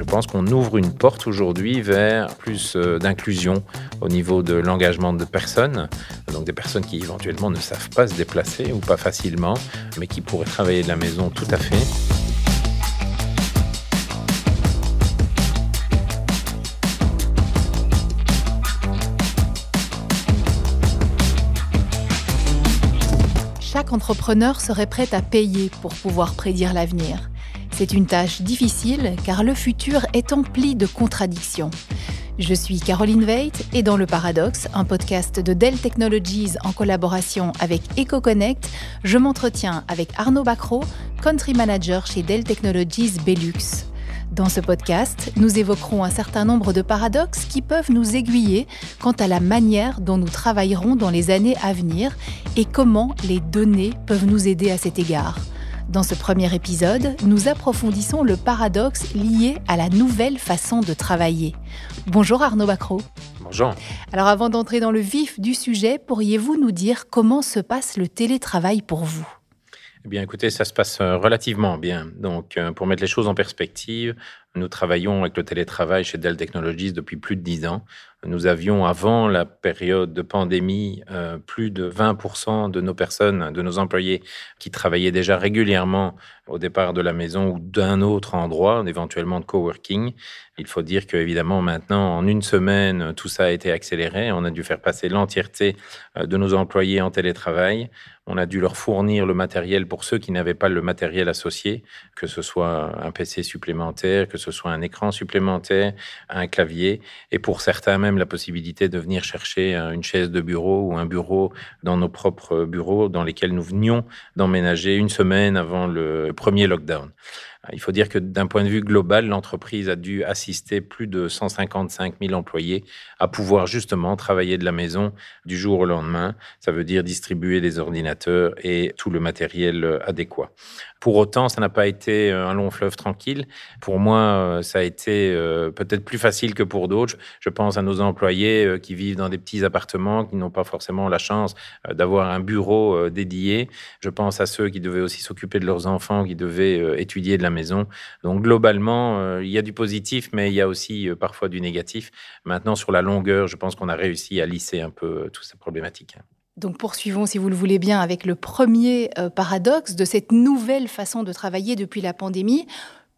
je pense qu'on ouvre une porte aujourd'hui vers plus d'inclusion au niveau de l'engagement de personnes, donc des personnes qui éventuellement ne savent pas se déplacer ou pas facilement, mais qui pourraient travailler de la maison tout à fait. Chaque entrepreneur serait prêt à payer pour pouvoir prédire l'avenir. C'est une tâche difficile car le futur est empli de contradictions. Je suis Caroline Veit et dans Le Paradoxe, un podcast de Dell Technologies en collaboration avec EcoConnect, je m'entretiens avec Arnaud Bacro, Country Manager chez Dell Technologies Belux. Dans ce podcast, nous évoquerons un certain nombre de paradoxes qui peuvent nous aiguiller quant à la manière dont nous travaillerons dans les années à venir et comment les données peuvent nous aider à cet égard. Dans ce premier épisode, nous approfondissons le paradoxe lié à la nouvelle façon de travailler. Bonjour Arnaud Bacro. Bonjour. Alors avant d'entrer dans le vif du sujet, pourriez-vous nous dire comment se passe le télétravail pour vous? Eh bien, écoutez, ça se passe euh, relativement bien. Donc, euh, pour mettre les choses en perspective, nous travaillons avec le télétravail chez Dell Technologies depuis plus de dix ans. Nous avions, avant la période de pandémie, euh, plus de 20% de nos personnes, de nos employés, qui travaillaient déjà régulièrement au départ de la maison ou d'un autre endroit, éventuellement de coworking. Il faut dire qu'évidemment, maintenant, en une semaine, tout ça a été accéléré. On a dû faire passer l'entièreté euh, de nos employés en télétravail. On a dû leur fournir le matériel pour ceux qui n'avaient pas le matériel associé, que ce soit un PC supplémentaire, que ce soit un écran supplémentaire, un clavier, et pour certains même la possibilité de venir chercher une chaise de bureau ou un bureau dans nos propres bureaux dans lesquels nous venions d'emménager une semaine avant le premier lockdown. Il faut dire que d'un point de vue global, l'entreprise a dû assister plus de 155 000 employés à pouvoir justement travailler de la maison du jour au lendemain. Ça veut dire distribuer des ordinateurs et tout le matériel adéquat. Pour autant, ça n'a pas été euh, un long fleuve tranquille. Pour moi, euh, ça a été euh, peut-être plus facile que pour d'autres. Je pense à nos employés qui vivent dans des petits appartements, qui n'ont pas forcément la chance d'avoir un bureau dédié. Je pense à ceux qui devaient aussi s'occuper de leurs enfants, qui devaient étudier de la maison. Donc globalement, il y a du positif, mais il y a aussi parfois du négatif. Maintenant, sur la longueur, je pense qu'on a réussi à lisser un peu toutes ces problématiques. Donc poursuivons, si vous le voulez bien, avec le premier euh, paradoxe de cette nouvelle façon de travailler depuis la pandémie.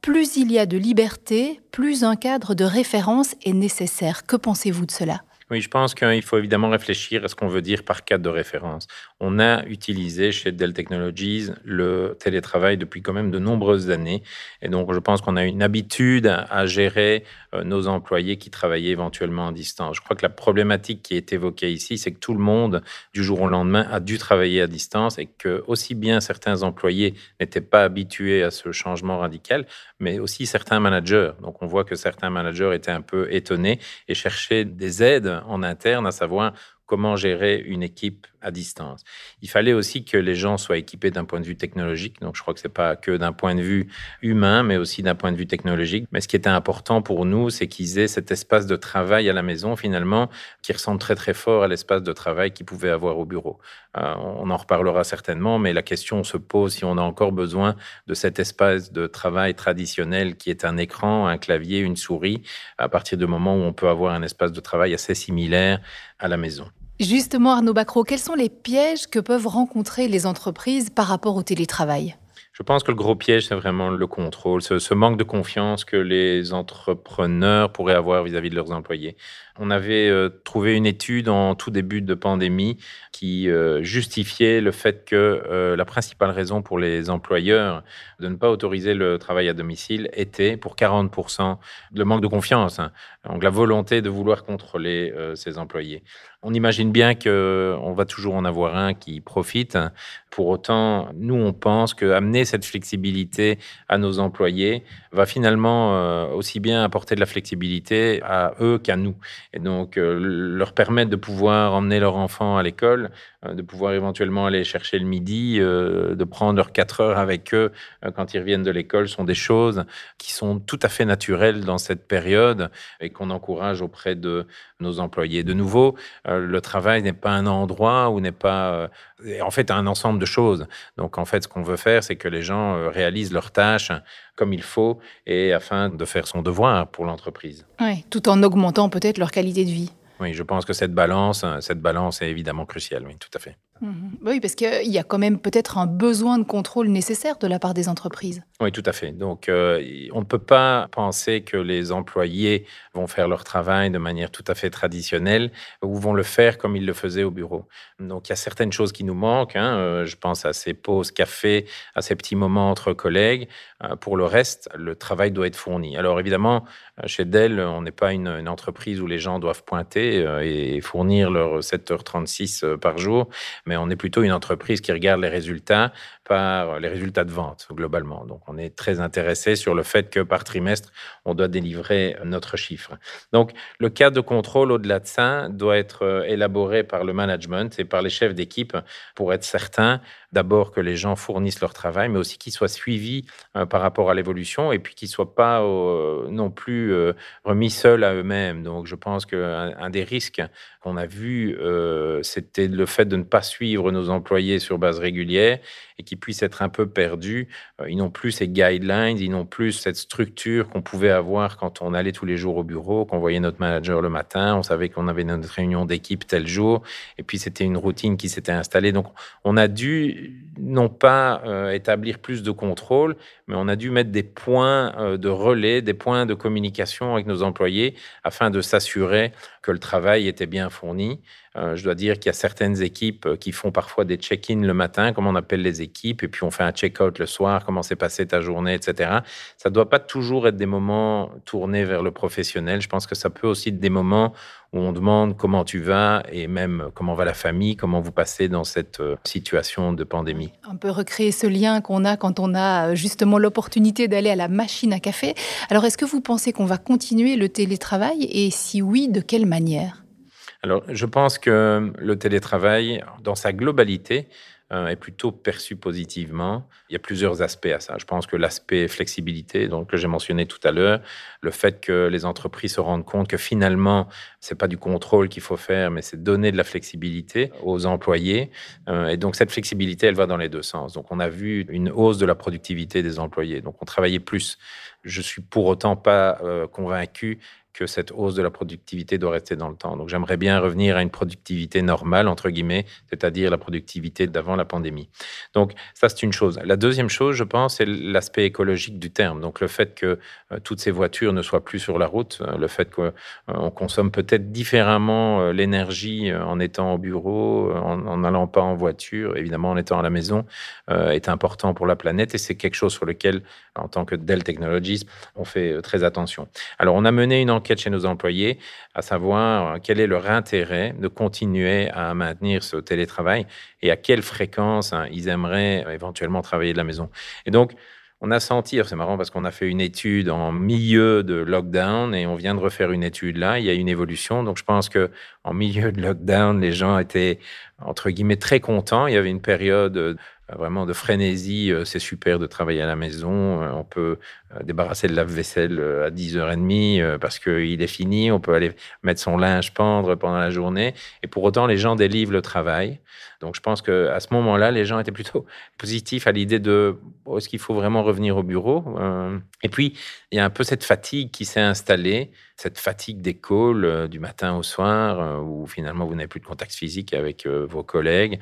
Plus il y a de liberté, plus un cadre de référence est nécessaire. Que pensez-vous de cela? Oui, je pense qu'il faut évidemment réfléchir à ce qu'on veut dire par cadre de référence. On a utilisé chez Dell Technologies le télétravail depuis quand même de nombreuses années. Et donc, je pense qu'on a une habitude à gérer euh, nos employés qui travaillaient éventuellement à distance. Je crois que la problématique qui est évoquée ici, c'est que tout le monde, du jour au lendemain, a dû travailler à distance et que aussi bien certains employés n'étaient pas habitués à ce changement radical, mais aussi certains managers. Donc, on voit que certains managers étaient un peu étonnés et cherchaient des aides en interne, à savoir comment gérer une équipe à distance. Il fallait aussi que les gens soient équipés d'un point de vue technologique. Donc, je crois que c'est pas que d'un point de vue humain, mais aussi d'un point de vue technologique. Mais ce qui était important pour nous, c'est qu'ils aient cet espace de travail à la maison, finalement, qui ressemble très, très fort à l'espace de travail qu'ils pouvaient avoir au bureau. Euh, on en reparlera certainement, mais la question se pose si on a encore besoin de cet espace de travail traditionnel qui est un écran, un clavier, une souris, à partir du moment où on peut avoir un espace de travail assez similaire à la maison. Justement, Arnaud Bacro, quels sont les pièges que peuvent rencontrer les entreprises par rapport au télétravail? Je pense que le gros piège, c'est vraiment le contrôle, ce, manque de confiance que les entrepreneurs pourraient avoir vis-à-vis de leurs employés. On avait euh, trouvé une étude en tout début de pandémie qui euh, justifiait le fait que euh, la principale raison pour les employeurs de ne pas autoriser le travail à domicile était pour 40% le manque de confiance, hein. Donc la volonté de vouloir contrôler ses employés. On imagine bien qu'on va toujours en avoir un qui profite. Pour autant, nous, on pense qu'amener cette flexibilité à nos employés va finalement euh, aussi bien apporter de la flexibilité à eux qu'à nous. Et donc, euh, leur permettre de pouvoir emmener leur enfant à l'école, euh, de pouvoir éventuellement aller chercher le midi, de prendre leurs quatre heures avec eux quand ils reviennent de l'école, sont des choses qui sont tout à fait naturelles dans cette période qu'on encourage auprès de nos employés. De nouveau, le travail n'est pas un endroit ou n'est pas, en fait, un ensemble de choses. Donc en fait, ce qu'on veut faire, c'est que les gens euh, réalisent leurs tâches comme il faut et afin de faire son devoir pour l'entreprise. Oui, tout en augmentant peut-être leur qualité de vie. Oui, je pense que cette balance, cette balance est évidemment cruciale, oui, tout à fait. Mhm. Oui, parce qu'il y a quand même peut-être un besoin de contrôle nécessaire de la part des entreprises. Oui, tout à fait. Donc, euh, on ne peut pas penser que les employés vont faire leur travail de manière tout à fait traditionnelle ou vont le faire comme ils le faisaient au bureau. Donc, il y a certaines choses qui nous manquent. Hein. Euh, je pense à ces pauses café, à ces petits moments entre collègues. Euh, pour le reste, le travail doit être fourni. Alors, évidemment, chez Dell, on n'est pas une, entreprise où les gens doivent pointer et fournir leurs 7h36 par jour. Mais on est plutôt une entreprise qui regarde les résultats par les résultats de vente globalement. Donc on est très intéressé sur le fait que par trimestre, on doit délivrer notre chiffre. Donc le cadre de contrôle au-delà de ça doit être euh, élaboré par le management et par les chefs d'équipe pour être certain d'abord que les gens fournissent leur travail, mais aussi qu'ils soient suivis euh, par rapport à l'évolution et puis qu'ils ne soient pas euh, non plus remis seuls à eux-mêmes. Donc je pense qu'un un des risques qu'on a vu, c'était le fait de ne pas suivre nos employés sur base régulière qui puissent être un peu perdus. Euh, ils n'ont plus ces guidelines, ils n'ont plus cette structure qu'on pouvait avoir quand on allait tous les jours au bureau, qu'on voyait notre manager le matin, on savait qu'on avait notre réunion d'équipe tel jour, et puis c'était une routine qui s'était installée. Donc on a dû non pas euh, établir plus de contrôle, mais on a dû mettre des points euh, de relais, des points de communication avec nos employés afin de s'assurer que le travail était bien fourni. Je dois dire qu'il y a certaines équipes qui font parfois des check-in le matin, comme on appelle les équipes, et puis on fait un check-out le soir, comment s'est passée ta journée, etc. Ça ne doit pas toujours être des moments tournés vers le professionnel. Je pense que ça peut aussi être des moments où on demande comment tu vas et même comment va la famille, comment vous passez dans cette euh, situation de pandémie. On peut recréer ce lien qu'on a quand on a justement l'opportunité d'aller à la machine à café. Alors est-ce que vous pensez qu'on va continuer le télétravail et si oui, de quelle manière? Alors, je pense que le télétravail, dans sa globalité, euh, est plutôt perçu positivement. Il y a plusieurs aspects à ça. Je pense que l'aspect flexibilité, donc que j'ai mentionné tout à l'heure, le fait que les entreprises se rendent compte que finalement, c'est pas du contrôle qu'il faut faire, mais c'est donner de la flexibilité aux employés. Euh, et donc cette flexibilité, elle va dans les deux sens. Donc on a vu une hausse de la productivité des employés. Donc on travaillait plus. Je suis pour autant pas euh, convaincu que cette hausse de la productivité doit rester dans le temps. Donc j'aimerais bien revenir à une productivité normale, entre guillemets, c'est-à-dire la productivité d'avant la pandémie. Donc ça, c'est une chose. La deuxième chose, je pense, c'est l'aspect écologique du terme. Donc le fait que euh, toutes ces voitures ne soient plus sur la route, euh, le fait qu'on euh, consomme peut-être différemment l'énergie en étant au bureau, en n'allant pas en voiture, évidemment en étant à la maison, est important pour la planète et c'est quelque chose sur lequel, en tant que Dell Technologies, on fait très attention. Alors on a mené une enquête chez nos employés, à savoir quel est leur intérêt de continuer à maintenir ce télétravail et à quelle fréquence hein, ils aimeraient éventuellement travailler de la maison. Et donc, on a senti, c'est marrant parce qu'on a fait une étude en milieu de lockdown et on vient de refaire une étude là, il y a une évolution. Donc je pense que en milieu de lockdown, les gens étaient entre guillemets très contents. Il y avait une période vraiment de frénésie. Euh, c'est super de travailler à la maison. Euh, on peut euh, débarrasser le lave-vaisselle à 10h30 parce qu'il est fini. On peut aller mettre son linge pendre pendant la journée. Et pour autant, les gens délivrent le travail. Donc, je pense qu'à ce moment-là, les gens étaient plutôt positifs à l'idée de oh, est-ce qu'il faut vraiment revenir au bureau Et puis, il y a un peu cette fatigue qui s'est installée, cette fatigue des calls du matin au soir, où finalement vous n'avez plus de contact physique avec vos collègues.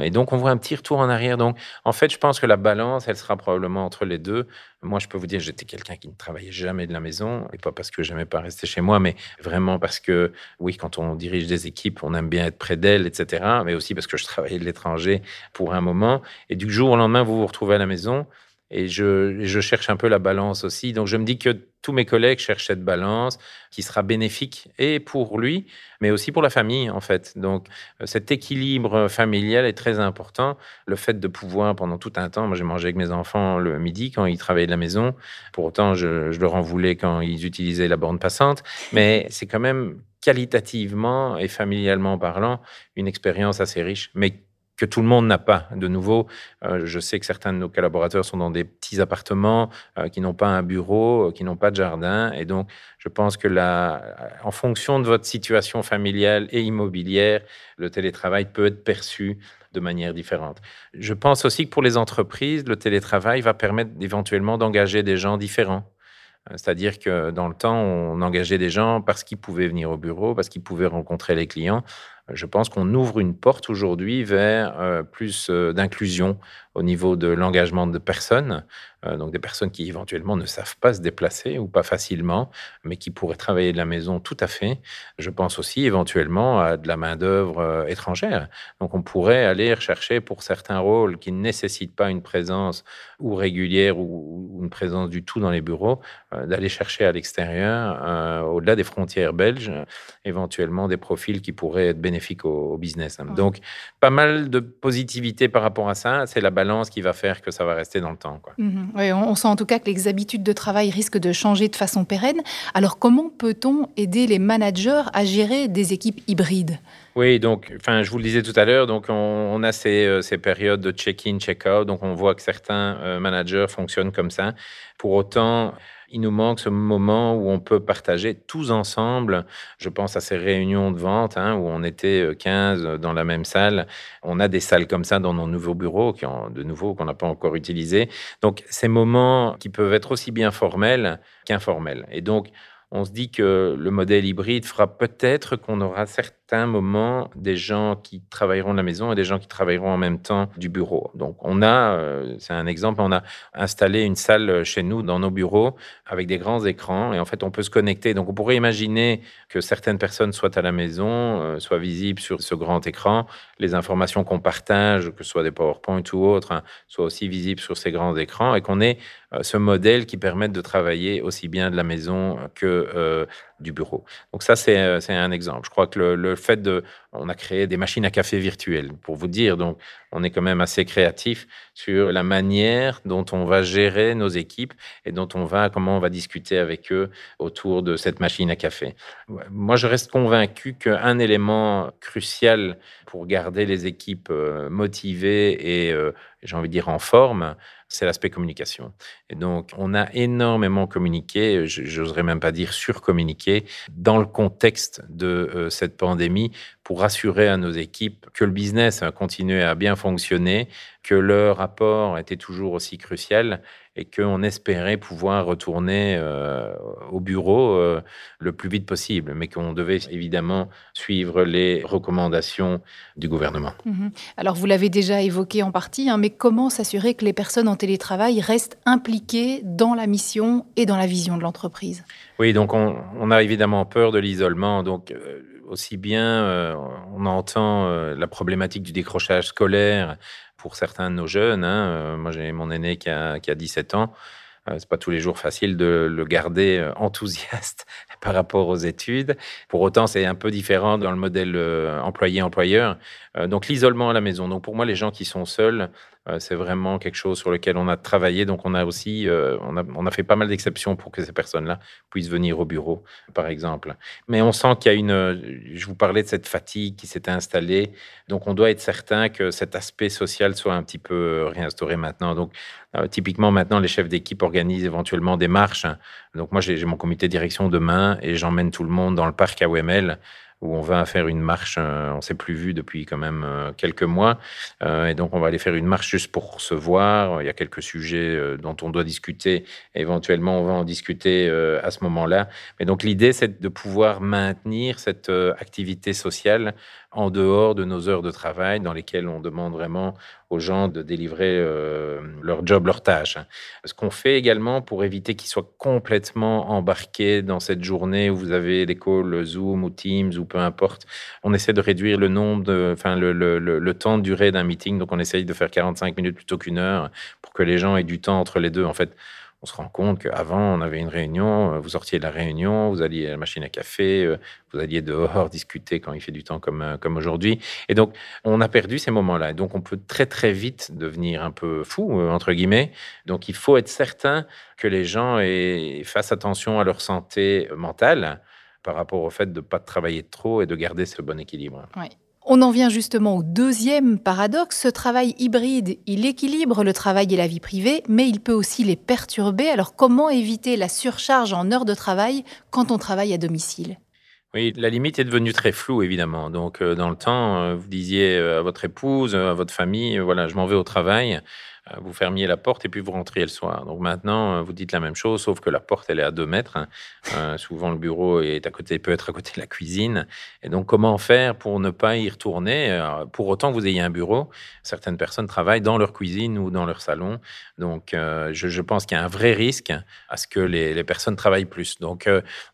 et donc, on voit un petit retour en arrière donc, en fait, je pense que la balance, elle sera probablement entre les deux. Moi, je peux vous dire, j'étais quelqu'un qui ne travaillait jamais de la maison, et pas parce que j'aimais pas rester chez moi, mais vraiment parce que, oui, quand on dirige des équipes, on aime bien être près d'elles, etc. Mais aussi parce que je travaillais de l'étranger pour un moment. Et du jour au lendemain, vous vous retrouvez à la maison. Et je, je, cherche un peu la balance aussi. Donc je me dis que tous mes collègues cherchent cette balance qui sera bénéfique et pour lui, mais aussi pour la famille en fait. Donc euh, cet équilibre familial est très important. Le fait de pouvoir pendant tout un temps, moi j'ai mangé avec mes enfants le midi quand ils travaillaient de la maison. Pour autant, je, je leur en voulais quand ils utilisaient la borne passante. Mais c'est quand même qualitativement et familialement parlant une expérience assez riche. Mais que tout le monde n'a pas. De nouveau, euh, je sais que certains de nos collaborateurs sont dans des petits appartements euh, qui n'ont pas un bureau, euh, qui n'ont pas de jardin. Et donc, je pense que la, en fonction de votre situation familiale et immobilière, le télétravail peut être perçu de manière différente. Je pense aussi que pour les entreprises, le télétravail va permettre éventuellement d'engager des gens différents. C'est-à-dire que dans le temps, on engageait des gens parce qu'ils pouvaient venir au bureau, parce qu'ils pouvaient rencontrer les clients. Je pense qu'on ouvre une porte aujourd'hui vers euh, plus euh, d'inclusion au niveau de l'engagement de personnes, euh, donc des personnes qui éventuellement ne savent pas se déplacer ou pas facilement, mais qui pourraient travailler de la maison tout à fait. Je pense aussi éventuellement à de la main-d'œuvre étrangère. Donc on pourrait aller rechercher pour certains rôles qui ne nécessitent pas une présence ou régulière ou, une présence du tout dans les bureaux, d'aller chercher à l'extérieur, au-delà des frontières belges, éventuellement des profils qui pourraient être bénéfiques au, business. Donc, pas mal de positivité par rapport à ça. C'est la balance qui va faire que ça va rester dans le temps. Mhm. oui, on, sent en tout cas que les habitudes de travail risquent de changer de façon pérenne. Alors, comment peut-on aider les managers à gérer des équipes hybrides? Oui, donc, enfin, je vous le disais tout à l'heure, donc on, a ces, euh, ces, périodes de check-in, check-out, donc on voit que certains euh, managers fonctionnent comme ça. Pour autant, il nous manque ce moment où on peut partager tous ensemble. Je pense à ces réunions de vente hein, où on était 15 euh, dans la même salle. On a des salles comme ça dans nos nouveaux bureaux, qui ont, de nouveau qu'on n'a pas encore utilisés. Donc, ces moments qui peuvent être aussi bien formels qu'informels. Et donc, on se dit que le modèle hybride fera peut-être qu'on aura certains moments des gens qui travailleront de la maison et des gens qui travailleront en même temps du bureau. Donc on a, euh, c'est un exemple, on a installé une salle chez nous dans nos bureaux avec des grands écrans et en fait on peut se connecter. Donc on pourrait imaginer que certaines personnes soient à la maison, euh, soient visibles sur ce grand écran, les informations qu'on partage, que ce soit des PowerPoint ou autres, hein, soient aussi visibles sur ces grands écrans et qu'on ait euh, ce modèle qui permette de travailler aussi bien de la maison que du bureau. Donc ça, euh, c'est un exemple. Je crois que le, fait de... On a créé des machines à café virtuelles, pour vous dire. Donc, on est quand même assez créatif sur la manière dont on va gérer nos équipes et dont on va, comment on va discuter avec eux autour de cette machine à café. Moi, je reste convaincu qu'un élément crucial pour garder les équipes motivées et, j'ai envie de dire, en forme, c'est l'aspect communication. Et donc, on a énormément communiqué, j'oserais même pas dire surcommuniqué, dans le contexte de euh, cette pandémie pour rassurer à nos équipes que le business a continué à bien fonctionner, que leur apport était toujours aussi crucial et qu'on espérait pouvoir retourner euh, au bureau euh, le plus vite possible, mais qu'on devait évidemment suivre les recommandations du gouvernement. Mhm. Alors vous l'avez déjà évoqué en partie, hein, mais comment s'assurer que les personnes en télétravail restent impliquées dans la mission et dans la vision de l'entreprise? Oui, donc on, a évidemment peur de l'isolement. Donc euh, aussi bien on entend la problématique du décrochage scolaire pour certains de nos jeunes. Hein. Euh, moi, j'ai mon aîné qui a, qui a 17 ans. Euh, c'est pas tous les jours facile de le garder euh, enthousiaste par rapport aux études. Pour autant, c'est un peu différent dans le modèle employé-employeur. Donc, l'isolement à la maison. Donc, pour moi, les gens qui sont seuls, c'est vraiment quelque chose sur lequel on a travaillé. Donc, on a aussi euh, on a, fait pas mal d'exceptions pour que ces personnes-là puissent venir au bureau, par exemple. Mais on sent qu'il y a une. Je vous parlais de cette fatigue qui s'est installée. Donc, on doit être certain que cet aspect social soit un petit peu euh, réinstauré maintenant. Donc, typiquement, maintenant, les chefs d'équipe organisent éventuellement des marches. Donc, moi, j'ai mon comité de direction demain et j'emmène tout le monde dans le parc AOML où on va faire une marche. Euh, on s'est plus vu depuis quand même euh, quelques mois, euh, et donc on va aller faire une marche juste pour se voir. Il y a quelques sujets dont on doit discuter. Éventuellement, on va en discuter à ce moment-là. Mais donc l'idée, c'est de pouvoir maintenir cette activité sociale en dehors de nos heures de travail dans lesquelles on demande vraiment aux gens de délivrer euh, leur job, leur tâche. Ce qu'on fait également pour éviter qu'ils soient complètement embarqués dans cette journée où vous avez des calls Zoom ou Teams ou peu importe, on essaie de réduire le nombre, enfin le, le, temps de durée d'un meeting. Donc on essaye de faire 45 minutes plutôt qu'une heure pour que les gens aient du temps entre les deux. En fait, on se rend compte qu'avant, on avait une réunion, euh, vous sortiez de la réunion, vous alliez à la machine à café, euh, vous alliez dehors discuter quand il fait du temps comme, euh, comme aujourd'hui. Et donc, on a perdu ces moments-là. Donc, on peut très, très vite devenir un peu fou, entre guillemets. Donc, il faut être certain que les gens fassent attention à leur santé mentale par rapport au fait de ne pas travailler trop et de garder ce bon équilibre. Oui. On en vient justement au deuxième paradoxe. Ce travail hybride, il équilibre le travail et la vie privée, mais il peut aussi les perturber. Alors comment éviter la surcharge en heures de travail quand on travaille à domicile? Oui, la limite est devenue très floue, évidemment. Donc, euh, dans le temps, euh, vous disiez euh, à votre épouse, à votre famille, voilà, je m'en vais au travail. Euh, vous fermiez la porte et puis vous rentriez le soir. Donc maintenant, euh, vous dites la même chose, sauf que la porte, elle est à deux mètres. Hein. Euh, souvent, le bureau est à côté, peut être à côté de la cuisine. Et donc, comment faire pour ne pas y retourner? Pour autant vous ayez un bureau, certaines personnes travaillent dans leur cuisine ou dans leur salon. Donc, je, pense qu'il y a un vrai risque à ce que les, personnes travaillent plus. Donc,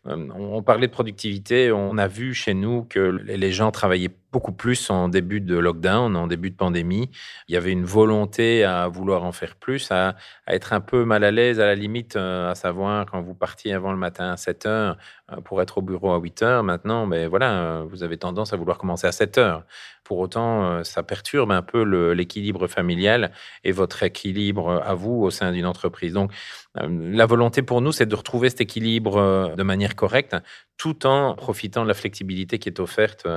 on, parlait de productivité. On a vu chez nous que les gens travaillaient beaucoup plus en début de lockdown, en début de pandémie. Il y avait une volonté à vouloir en faire plus, à, être un peu mal à l'aise, à la limite, euh, à savoir quand vous partiez avant le matin à 7 heures euh, pour être au bureau à 8 heures. Maintenant, ben voilà, euh, vous avez tendance à vouloir commencer à 7 heures. Pour autant, ça perturbe un peu l'équilibre familial et votre équilibre à vous au sein d'une entreprise. Donc, la volonté pour nous, c'est de retrouver cet équilibre de manière correcte, tout en profitant de la flexibilité qui est offerte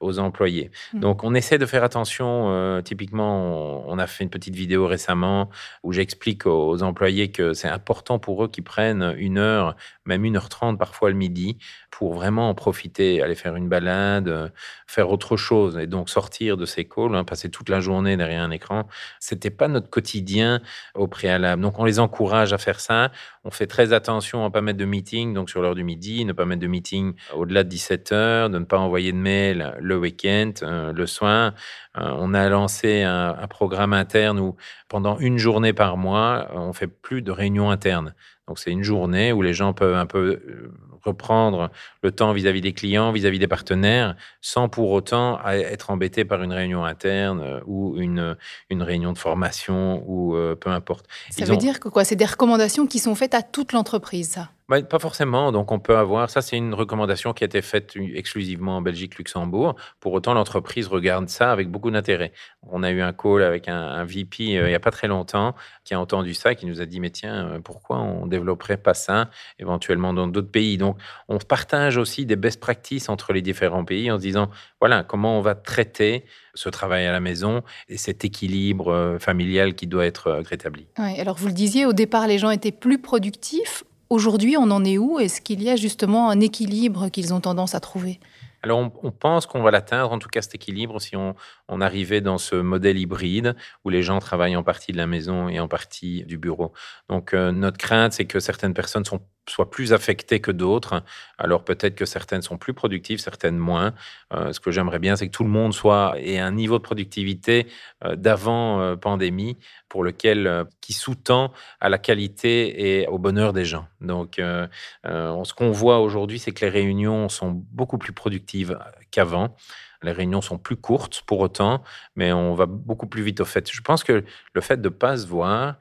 aux employés. Mmh. Donc, on essaie de faire attention. typiquement, on, a fait une petite vidéo récemment où j'explique aux employés que c'est important pour eux qu'ils prennent une heure, même une heure trente parfois le midi, pour vraiment en profiter, aller faire une balade, faire autre chose. Et donc, sortir de ces calls, hein, passer toute la journée derrière un écran, c'était pas notre quotidien au préalable. Donc, on les encourage à faire ça. On fait très attention à ne pas mettre de meeting, donc sur l'heure du midi, ne pas mettre de meeting au-delà de 17 heures, de ne pas envoyer de mail le week-end, euh, le soir. Euh, on a lancé un, un, programme interne où pendant une journée par mois, on fait plus de réunions internes. Donc c'est une journée où les gens peuvent un peu euh, reprendre le temps vis-à-vis des clients, vis-à-vis des partenaires, sans pour autant être embêté par une réunion interne euh, ou une, une réunion de formation ou euh, peu importe. Ça veut dire que quoi? C'est des recommandations qui sont faites à toute l'entreprise, ça? Bah, pas forcément. Donc, on peut avoir. Ça, c'est une recommandation qui a été faite exclusivement en Belgique, Luxembourg. Pour autant, l'entreprise regarde ça avec beaucoup d'intérêt. On a eu un call avec un, VP euh, il n'y a pas très longtemps qui a entendu ça et qui nous a dit Mais tiens, euh, pourquoi on développerait pas ça éventuellement dans d'autres pays? Donc, on partage aussi des best practices entre les différents pays en se disant Voilà, comment on va traiter ce travail à la maison et cet équilibre euh, familial qui doit être rétabli. Oui, alors vous le disiez, au départ, les gens étaient plus productifs. Aujourd'hui, on en est où? Est-ce qu'il y a justement un équilibre qu'ils ont tendance à trouver? Alors, on, pense qu'on va l'atteindre, en tout cas cet équilibre, si on, arrivait dans ce modèle hybride où les gens travaillent en partie de la maison et en partie du bureau. Donc, euh, notre crainte, c'est que certaines personnes sont soient plus affectées que d'autres. Alors peut-être que certaines sont plus productives, certaines moins. Euh, ce que j'aimerais bien, c'est que tout le monde soit et un niveau de productivité euh, d'avant euh, pandémie pour lequel qui sous-tend à la qualité et au bonheur des gens. Donc ce qu'on voit aujourd'hui, c'est que les réunions sont beaucoup plus productives qu'avant. Les réunions sont plus courtes pour autant, mais on va beaucoup plus vite au fait. Je pense que le fait de ne pas se voir,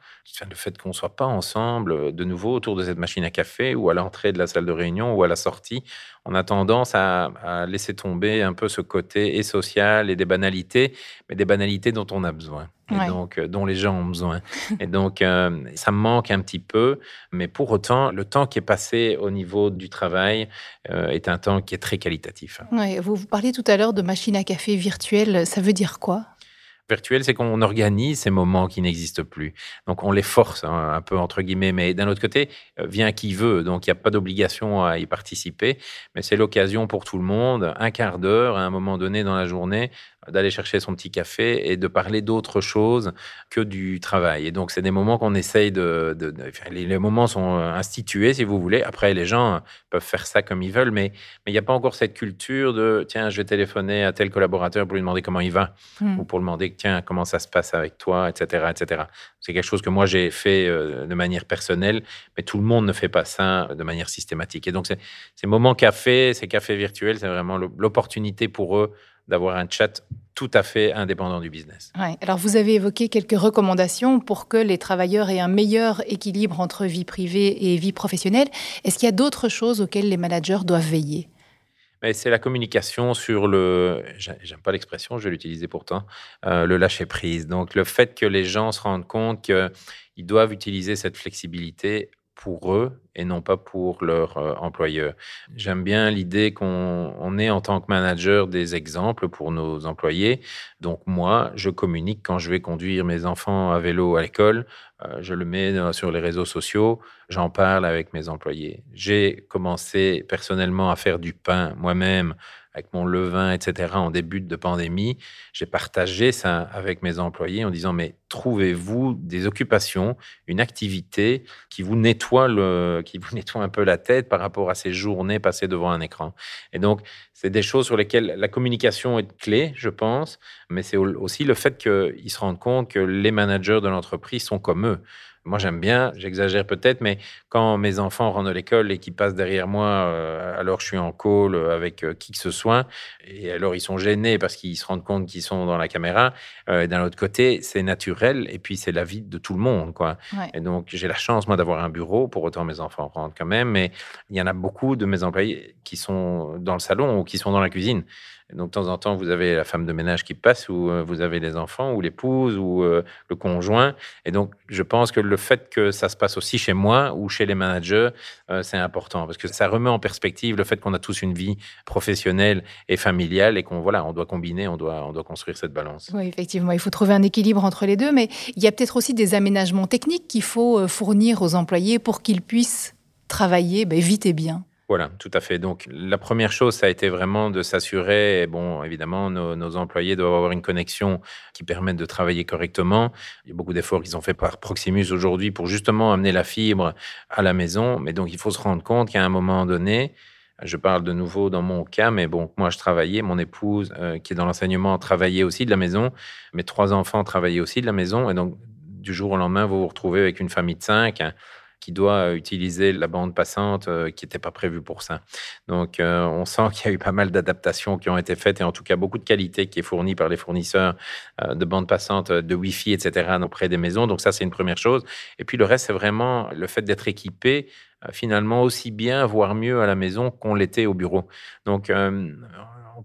le fait qu'on ne soit pas ensemble euh, de nouveau autour de cette machine à café ou à l'entrée de la salle de réunion ou à la sortie, on a tendance à, laisser tomber un peu ce côté et social et des banalités, mais des banalités dont on a besoin. Et donc, euh, dont les gens ont besoin. et donc, euh, ça me manque un petit peu, mais pour autant, le temps qui est passé au niveau du travail est un temps qui est très qualitatif. vous, vous parliez tout à l'heure de machine à café virtuelle. Ça veut dire quoi? Virtuel, c'est qu'on organise ces moments qui n'existent plus. Donc on les force hein, un peu entre guillemets, mais d'un autre côté, euh, vient qui veut. Donc il n'y a pas d'obligation à y participer, mais c'est l'occasion pour tout le monde, un quart d'heure à un moment donné dans la journée, d'aller chercher son petit café et de parler d'autre chose que du travail. Et donc, c'est des moments qu'on essaye de, les, moments sont euh, institués, si vous voulez. Après, les gens peuvent faire ça comme ils veulent, mais il n'y a pas encore cette culture de tiens, je vais téléphoner à tel collaborateur pour lui demander comment il va, hmm. ou pour lui demander tiens, comment ça se passe avec toi, etc. etc. C'est quelque chose que moi, j'ai fait euh, de manière personnelle, mais tout le monde ne fait pas ça de manière systématique. Et donc, ces moments café, ces cafés virtuels, c'est vraiment l'opportunité pour eux d'avoir un chat tout à fait indépendant du business. Alors vous avez évoqué quelques recommandations pour que les travailleurs aient un meilleur équilibre entre vie privée et vie professionnelle. Est-ce qu'il y a d'autres choses auxquelles les managers doivent veiller? C'est la communication sur le, j'aime pas l'expression, je vais l'utiliser pourtant, euh, le lâcher prise. Donc le fait que les gens se rendent compte qu'ils doivent utiliser cette flexibilité pour eux et non pas pour leur euh, employeur. J'aime bien l'idée qu'on ait en tant que manager des exemples pour nos employés. Donc moi, je communique quand je vais conduire mes enfants à vélo à l'école, euh, je le mets sur les réseaux sociaux, j'en parle avec mes employés. J'ai commencé personnellement à faire du pain moi-même avec mon levain, etc., en début de pandémie, j'ai partagé ça avec mes employés en disant, mais trouvez-vous des occupations, une activité qui vous nettoie le, qui vous nettoie un peu la tête par rapport à ces journées passées devant un écran. Et donc, c'est des choses sur lesquelles la communication est clé, je pense, mais c'est aussi le fait qu'ils se rendent compte que les managers de l'entreprise sont comme eux. Moi, j'aime bien, j'exagère peut-être, mais quand mes enfants rentrent de l'école et qu'ils passent derrière moi, euh, alors je suis en call euh, avec euh, qui que ce soit, et alors ils sont gênés parce qu'ils se rendent compte qu'ils sont dans la caméra. D'un autre côté, c'est naturel, et puis c'est la vie de tout le monde, quoi. Et donc, j'ai la chance, moi, d'avoir un bureau, pour autant mes enfants rentrent quand même, mais il y en a beaucoup de mes employés qui sont dans le salon ou qui sont dans la cuisine donc, de temps en temps, vous avez la femme de ménage qui passe, ou euh, vous avez les enfants, ou l'épouse, ou euh, le conjoint. Et donc, je pense que le fait que ça se passe aussi chez moi ou chez les managers, euh, c'est important parce que ça remet en perspective le fait qu'on a tous une vie professionnelle et familiale et qu'on voilà, on doit combiner, on doit, on doit construire cette balance. Oui, effectivement, il faut trouver un équilibre entre les deux, mais il y a peut-être aussi des aménagements techniques qu'il faut fournir aux employés pour qu'ils puissent travailler ben, vite et bien. Voilà, tout à fait. Donc, la première chose, ça a été vraiment de s'assurer, bon, évidemment, nos, employés doivent avoir une connexion qui permette de travailler correctement. Il y a beaucoup d'efforts qu'ils ont fait par Proximus aujourd'hui pour justement amener la fibre à la maison. Mais donc, il faut se rendre compte qu'à un moment donné, je parle de nouveau dans mon cas, mais bon, moi je travaillais, mon épouse euh, qui est dans l'enseignement travaillait aussi de la maison, mes trois enfants travaillaient aussi de la maison, et donc du jour au lendemain, vous vous retrouvez avec une famille de cinq qui doit utiliser la bande passante euh, qui n'était pas prévue pour ça. Donc, euh, on sent qu'il y a eu pas mal d'adaptations qui ont été faites et en tout cas beaucoup de qualité qui est fournie par les fournisseurs euh, de bande passante, de Wi-Fi, etc. auprès des maisons. Donc, ça, c'est une première chose. Et puis, le reste, c'est vraiment le fait d'être équipé finalement aussi bien, voire mieux à la maison qu'on l'était au bureau. Donc, on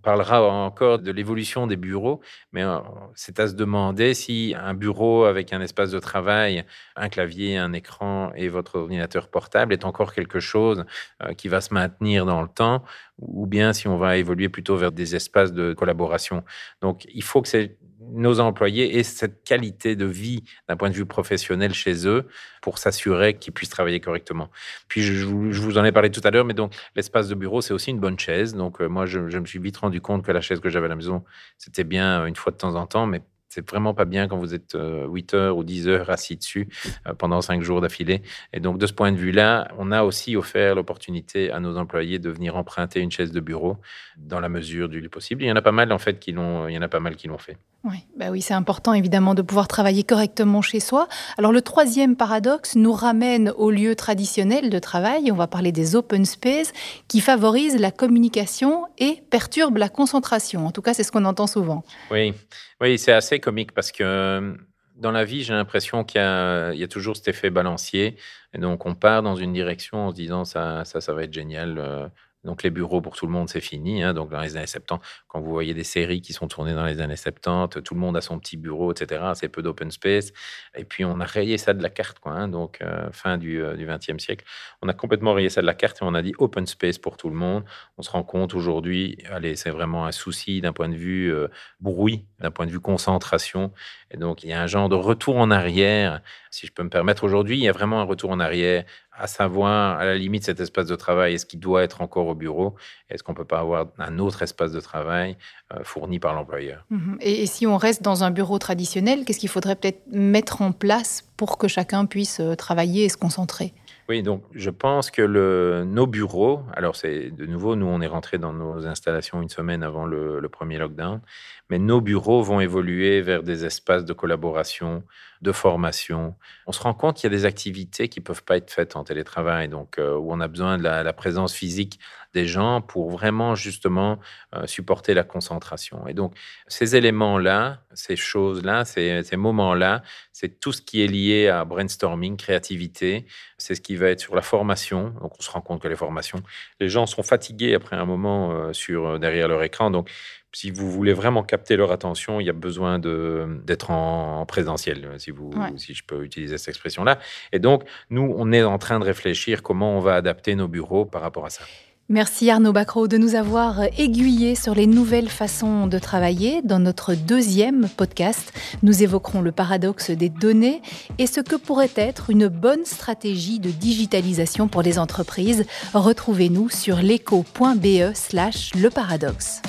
parlera encore de l'évolution des bureaux, mais euh, c'est à se demander si un bureau avec un espace de travail, un clavier, un écran et votre ordinateur portable est encore quelque chose euh, qui va se maintenir dans le temps, ou bien si on va évoluer plutôt vers des espaces de collaboration. Donc, il faut que c'est nos employés aient cette qualité de vie d'un point de vue professionnel chez eux pour s'assurer qu'ils puissent travailler correctement. Puis je, vous en ai parlé tout à l'heure, mais donc l'espace de bureau, c'est aussi une bonne chaise. Donc euh, moi, je, je, me suis vite rendu compte que la chaise que j'avais à la maison, c'était bien une fois de temps en temps, mais c'est vraiment pas bien quand vous êtes 8 euh, heures ou 10 heures assis dessus euh, pendant 5 jours d'affilée. Et donc, de ce point de vue-là, on a aussi offert l'opportunité à nos employés de venir emprunter une chaise de bureau dans la mesure du possible. Il y en a pas mal, en fait, qui l'ont, il y en a pas mal qui l'ont fait. Oui, bah oui, c'est important évidemment de pouvoir travailler correctement chez soi. Alors le troisième paradoxe nous ramène au lieu traditionnel de travail. On va parler des open space qui favorisent la communication et perturbent la concentration. En tout cas, c'est ce qu'on entend souvent. Oui, oui, c'est assez comique parce que euh, dans la vie, j'ai l'impression qu'il y, a toujours cet effet balancier. Et donc, on part dans une direction en se disant ça, ça, ça va être génial. Donc les bureaux pour tout le monde, c'est fini. Hein. Donc dans les années 70, quand vous voyez des séries qui sont tournées dans les années 70, tout le monde a son petit bureau, etc. C'est peu d'open space. Et puis on a rayé ça de la carte, quoi. Hein. Donc euh, fin du euh, siècle, on a complètement rayé ça de la carte et on a dit open space pour tout le monde. On se rend compte aujourd'hui, allez, c'est vraiment un souci d'un point de vue euh, bruit, d'un point de vue concentration. Et donc il y a un genre de retour en arrière, si je peux me permettre. Aujourd'hui, il y a vraiment un retour en arrière à savoir, à la limite, cet espace de travail, est-ce qu'il doit être encore au bureau? Est-ce qu'on ne peut pas avoir un autre espace de travail euh, fourni par l'employeur? Mhm. et, si on reste dans un bureau traditionnel, qu'est-ce qu'il faudrait peut-être mettre en place pour que chacun puisse euh, travailler et se concentrer? Oui, donc je pense que le, nos bureaux, alors c'est de nouveau, nous on est rentré dans nos installations une semaine avant le, le, premier lockdown, mais nos bureaux vont évoluer vers des espaces de collaboration, de formation. On se rend compte qu'il y a des activités qui peuvent pas être faites en télétravail, donc euh, où on a besoin de la, présence physique des gens pour vraiment justement euh, supporter la concentration. Et donc ces éléments-là, ces choses-là, ces, ces moments-là, c'est tout ce qui est lié à brainstorming, créativité. C'est ce qui va être sur la formation. Donc on se rend compte que les formations, les gens sont fatigués après un moment euh, sur derrière leur écran. Donc si vous voulez vraiment capter leur attention, il y a besoin d'être en, présentiel, si, vous, si je peux utiliser cette expression-là. Et donc, nous, on est en train de réfléchir comment on va adapter nos bureaux par rapport à ça. Merci Arnaud Bacro de nous avoir aiguillés sur les nouvelles façons de travailler. Dans notre deuxième podcast, nous évoquerons le paradoxe des données et ce que pourrait être une bonne stratégie de digitalisation pour les entreprises. Retrouvez-nous sur l'écho.be slash le paradoxe.